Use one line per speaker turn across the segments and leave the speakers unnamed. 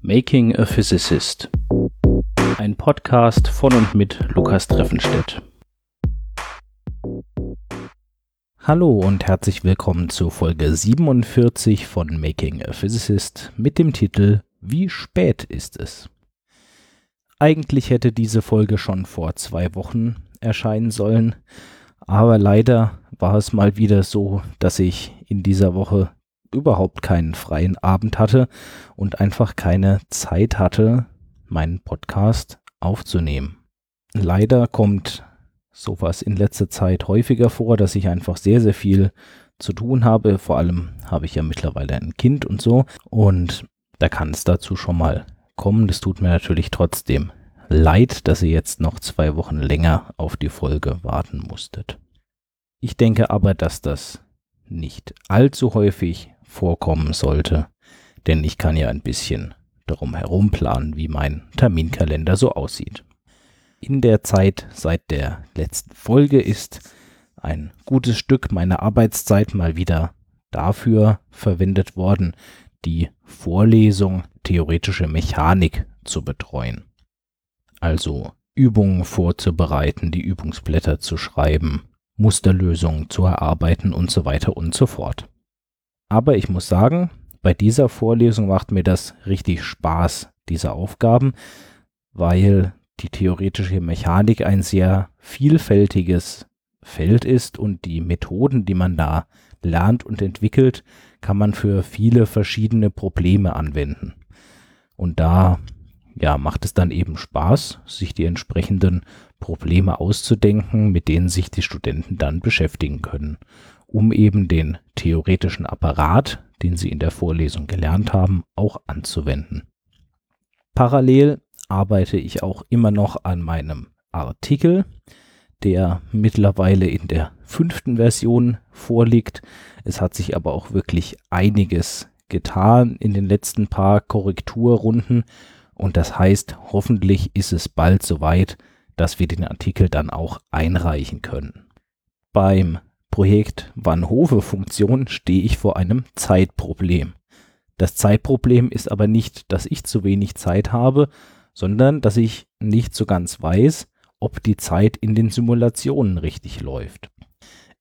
Making a Physicist. Ein Podcast von und mit Lukas Treffenstedt. Hallo und herzlich willkommen zur Folge 47 von Making a Physicist mit dem Titel Wie spät ist es? Eigentlich hätte diese Folge schon vor zwei Wochen erscheinen sollen, aber leider war es mal wieder so, dass ich in dieser Woche überhaupt keinen freien Abend hatte und einfach keine Zeit hatte, meinen Podcast aufzunehmen. Leider kommt sowas in letzter Zeit häufiger vor, dass ich einfach sehr, sehr viel zu tun habe. Vor allem habe ich ja mittlerweile ein Kind und so. Und da kann es dazu schon mal kommen. Das tut mir natürlich trotzdem leid, dass ihr jetzt noch zwei Wochen länger auf die Folge warten musstet. Ich denke aber, dass das nicht allzu häufig vorkommen sollte, denn ich kann ja ein bisschen darum herum planen, wie mein Terminkalender so aussieht. In der Zeit seit der letzten Folge ist ein gutes Stück meiner Arbeitszeit mal wieder dafür verwendet worden, die Vorlesung Theoretische Mechanik zu betreuen. Also Übungen vorzubereiten, die Übungsblätter zu schreiben, Musterlösungen zu erarbeiten und so weiter und so fort. Aber ich muss sagen, bei dieser Vorlesung macht mir das richtig Spaß, diese Aufgaben, weil die theoretische Mechanik ein sehr vielfältiges Feld ist und die Methoden, die man da lernt und entwickelt, kann man für viele verschiedene Probleme anwenden. Und da ja, macht es dann eben Spaß, sich die entsprechenden Probleme auszudenken, mit denen sich die Studenten dann beschäftigen können um eben den theoretischen Apparat, den sie in der Vorlesung gelernt haben, auch anzuwenden. Parallel arbeite ich auch immer noch an meinem Artikel, der mittlerweile in der fünften Version vorliegt. Es hat sich aber auch wirklich einiges getan in den letzten paar Korrekturrunden und das heißt, hoffentlich ist es bald soweit, dass wir den Artikel dann auch einreichen können. Beim Projekt Van-Hove-Funktion stehe ich vor einem Zeitproblem. Das Zeitproblem ist aber nicht, dass ich zu wenig Zeit habe, sondern dass ich nicht so ganz weiß, ob die Zeit in den Simulationen richtig läuft.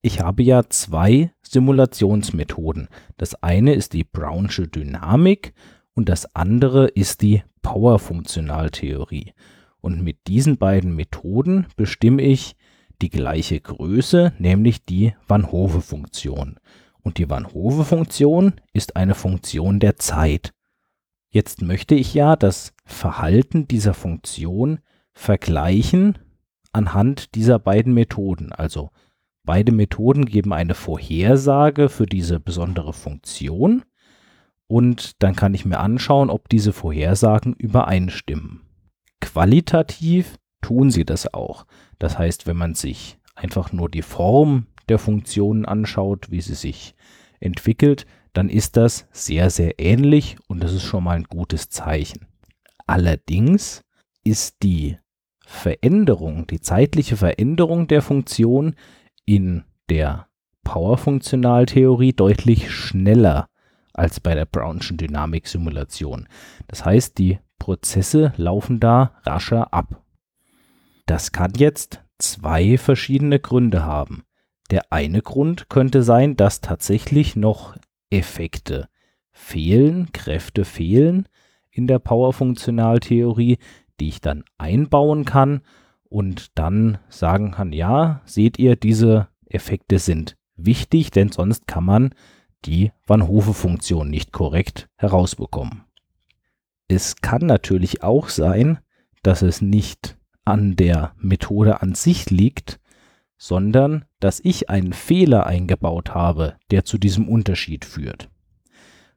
Ich habe ja zwei Simulationsmethoden. Das eine ist die Brownsche Dynamik und das andere ist die Power-Funktionaltheorie. Und mit diesen beiden Methoden bestimme ich, die gleiche Größe, nämlich die Van Hove-Funktion. Und die Van Hove-Funktion ist eine Funktion der Zeit. Jetzt möchte ich ja das Verhalten dieser Funktion vergleichen anhand dieser beiden Methoden. Also beide Methoden geben eine Vorhersage für diese besondere Funktion und dann kann ich mir anschauen, ob diese Vorhersagen übereinstimmen. Qualitativ tun sie das auch. Das heißt, wenn man sich einfach nur die Form der Funktionen anschaut, wie sie sich entwickelt, dann ist das sehr, sehr ähnlich und das ist schon mal ein gutes Zeichen. Allerdings ist die Veränderung, die zeitliche Veränderung der Funktion in der Power-Funktionaltheorie deutlich schneller als bei der Brownschen Dynamik-Simulation. Das heißt, die Prozesse laufen da rascher ab. Das kann jetzt zwei verschiedene Gründe haben. Der eine Grund könnte sein, dass tatsächlich noch Effekte fehlen, Kräfte fehlen in der Powerfunktionaltheorie, die ich dann einbauen kann und dann sagen kann, ja, seht ihr, diese Effekte sind wichtig, denn sonst kann man die Van Hove-Funktion nicht korrekt herausbekommen. Es kann natürlich auch sein, dass es nicht an der Methode an sich liegt, sondern dass ich einen Fehler eingebaut habe, der zu diesem Unterschied führt.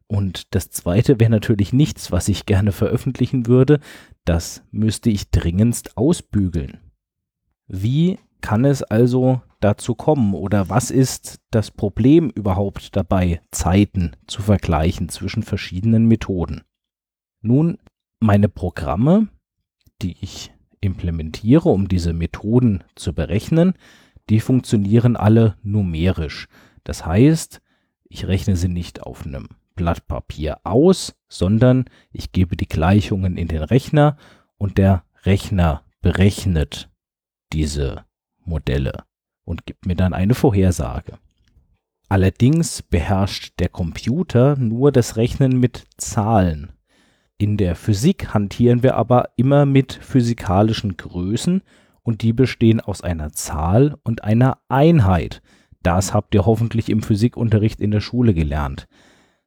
Und das zweite wäre natürlich nichts, was ich gerne veröffentlichen würde, das müsste ich dringendst ausbügeln. Wie kann es also dazu kommen oder was ist das Problem überhaupt dabei, Zeiten zu vergleichen zwischen verschiedenen Methoden? Nun, meine Programme, die ich implementiere, um diese Methoden zu berechnen, die funktionieren alle numerisch. Das heißt, ich rechne sie nicht auf einem Blatt Papier aus, sondern ich gebe die Gleichungen in den Rechner und der Rechner berechnet diese Modelle und gibt mir dann eine Vorhersage. Allerdings beherrscht der Computer nur das Rechnen mit Zahlen. In der Physik hantieren wir aber immer mit physikalischen Größen und die bestehen aus einer Zahl und einer Einheit. Das habt ihr hoffentlich im Physikunterricht in der Schule gelernt.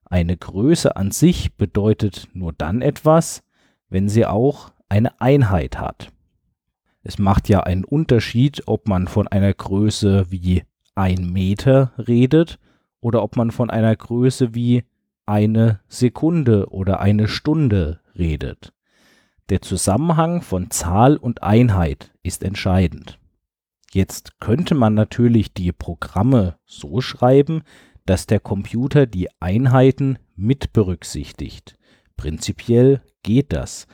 Eine Größe an sich bedeutet nur dann etwas, wenn sie auch eine Einheit hat. Es macht ja einen Unterschied, ob man von einer Größe wie ein Meter redet oder ob man von einer Größe wie eine Sekunde oder eine Stunde redet. Der Zusammenhang von Zahl und Einheit ist entscheidend. Jetzt könnte man natürlich die Programme so schreiben, dass der Computer die Einheiten mit berücksichtigt. Prinzipiell geht das.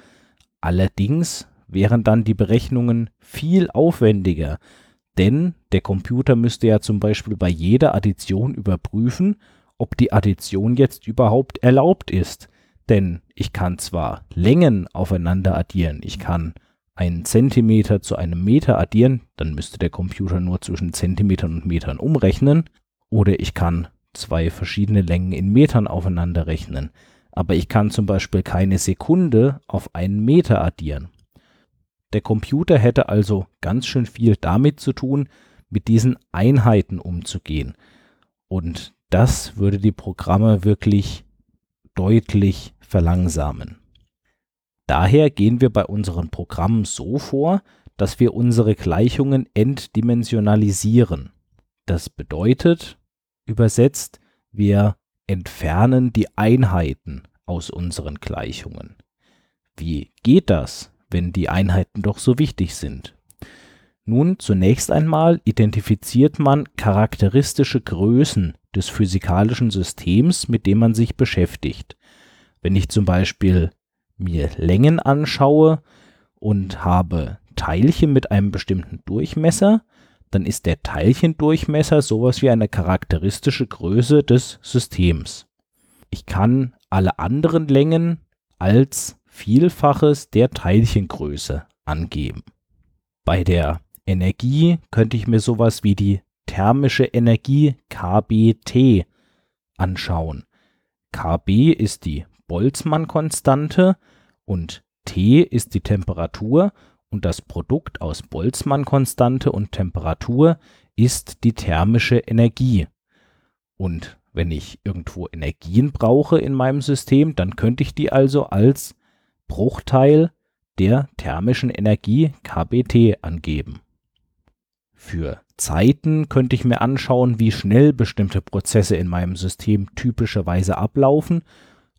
Allerdings wären dann die Berechnungen viel aufwendiger, denn der Computer müsste ja zum Beispiel bei jeder Addition überprüfen, ob die Addition jetzt überhaupt erlaubt ist. Denn ich kann zwar Längen aufeinander addieren, ich kann einen Zentimeter zu einem Meter addieren, dann müsste der Computer nur zwischen Zentimetern und Metern umrechnen, oder ich kann zwei verschiedene Längen in Metern aufeinander rechnen. Aber ich kann zum Beispiel keine Sekunde auf einen Meter addieren. Der Computer hätte also ganz schön viel damit zu tun, mit diesen Einheiten umzugehen. Und das würde die Programme wirklich deutlich verlangsamen. Daher gehen wir bei unseren Programmen so vor, dass wir unsere Gleichungen entdimensionalisieren. Das bedeutet, übersetzt, wir entfernen die Einheiten aus unseren Gleichungen. Wie geht das? wenn die Einheiten doch so wichtig sind? Nun, zunächst einmal identifiziert man charakteristische Größen des physikalischen Systems, mit dem man sich beschäftigt. Wenn ich zum Beispiel mir Längen anschaue und habe Teilchen mit einem bestimmten Durchmesser, dann ist der Teilchendurchmesser sowas wie eine charakteristische Größe des Systems. Ich kann alle anderen Längen als Vielfaches der Teilchengröße angeben. Bei der Energie könnte ich mir sowas wie die thermische Energie KBT anschauen. KB ist die Boltzmann-Konstante und T ist die Temperatur und das Produkt aus Boltzmann-Konstante und Temperatur ist die thermische Energie. Und wenn ich irgendwo Energien brauche in meinem System, dann könnte ich die also als Bruchteil der thermischen Energie kBT angeben. Für Zeiten könnte ich mir anschauen, wie schnell bestimmte Prozesse in meinem System typischerweise ablaufen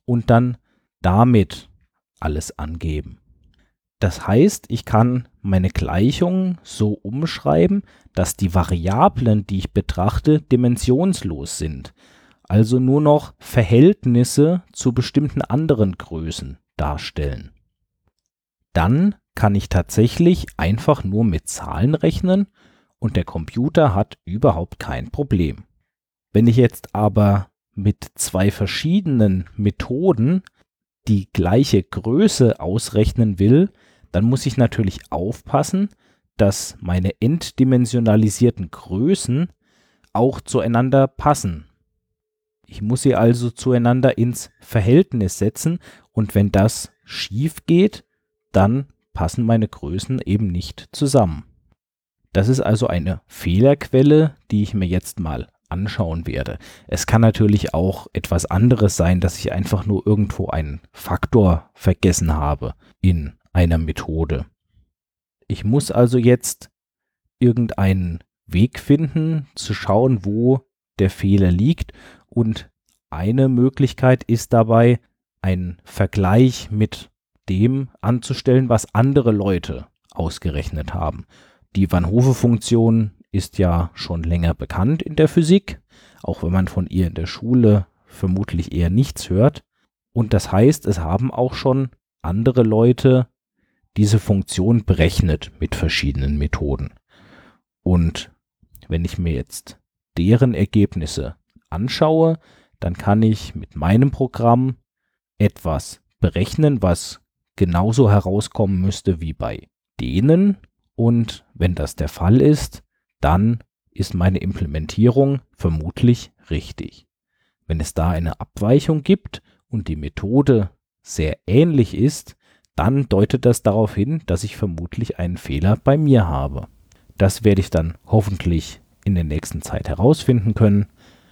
und dann damit alles angeben. Das heißt, ich kann meine Gleichung so umschreiben, dass die Variablen, die ich betrachte, dimensionslos sind, also nur noch Verhältnisse zu bestimmten anderen Größen darstellen. Dann kann ich tatsächlich einfach nur mit Zahlen rechnen und der Computer hat überhaupt kein Problem. Wenn ich jetzt aber mit zwei verschiedenen Methoden die gleiche Größe ausrechnen will, dann muss ich natürlich aufpassen, dass meine entdimensionalisierten Größen auch zueinander passen. Ich muss sie also zueinander ins Verhältnis setzen und wenn das schief geht, dann passen meine Größen eben nicht zusammen. Das ist also eine Fehlerquelle, die ich mir jetzt mal anschauen werde. Es kann natürlich auch etwas anderes sein, dass ich einfach nur irgendwo einen Faktor vergessen habe in einer Methode. Ich muss also jetzt irgendeinen Weg finden, zu schauen, wo der Fehler liegt. Und eine Möglichkeit ist dabei, einen Vergleich mit dem anzustellen, was andere Leute ausgerechnet haben. Die Van Hove-Funktion ist ja schon länger bekannt in der Physik, auch wenn man von ihr in der Schule vermutlich eher nichts hört. Und das heißt, es haben auch schon andere Leute diese Funktion berechnet mit verschiedenen Methoden. Und wenn ich mir jetzt deren Ergebnisse anschaue, dann kann ich mit meinem Programm etwas berechnen, was genauso herauskommen müsste wie bei denen. Und wenn das der Fall ist, dann ist meine Implementierung vermutlich richtig. Wenn es da eine Abweichung gibt und die Methode sehr ähnlich ist, dann deutet das darauf hin, dass ich vermutlich einen Fehler bei mir habe. Das werde ich dann hoffentlich in der nächsten Zeit herausfinden können.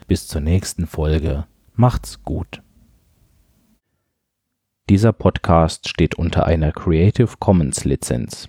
Bis zur nächsten Folge. Macht's gut. Dieser Podcast steht unter einer Creative Commons Lizenz.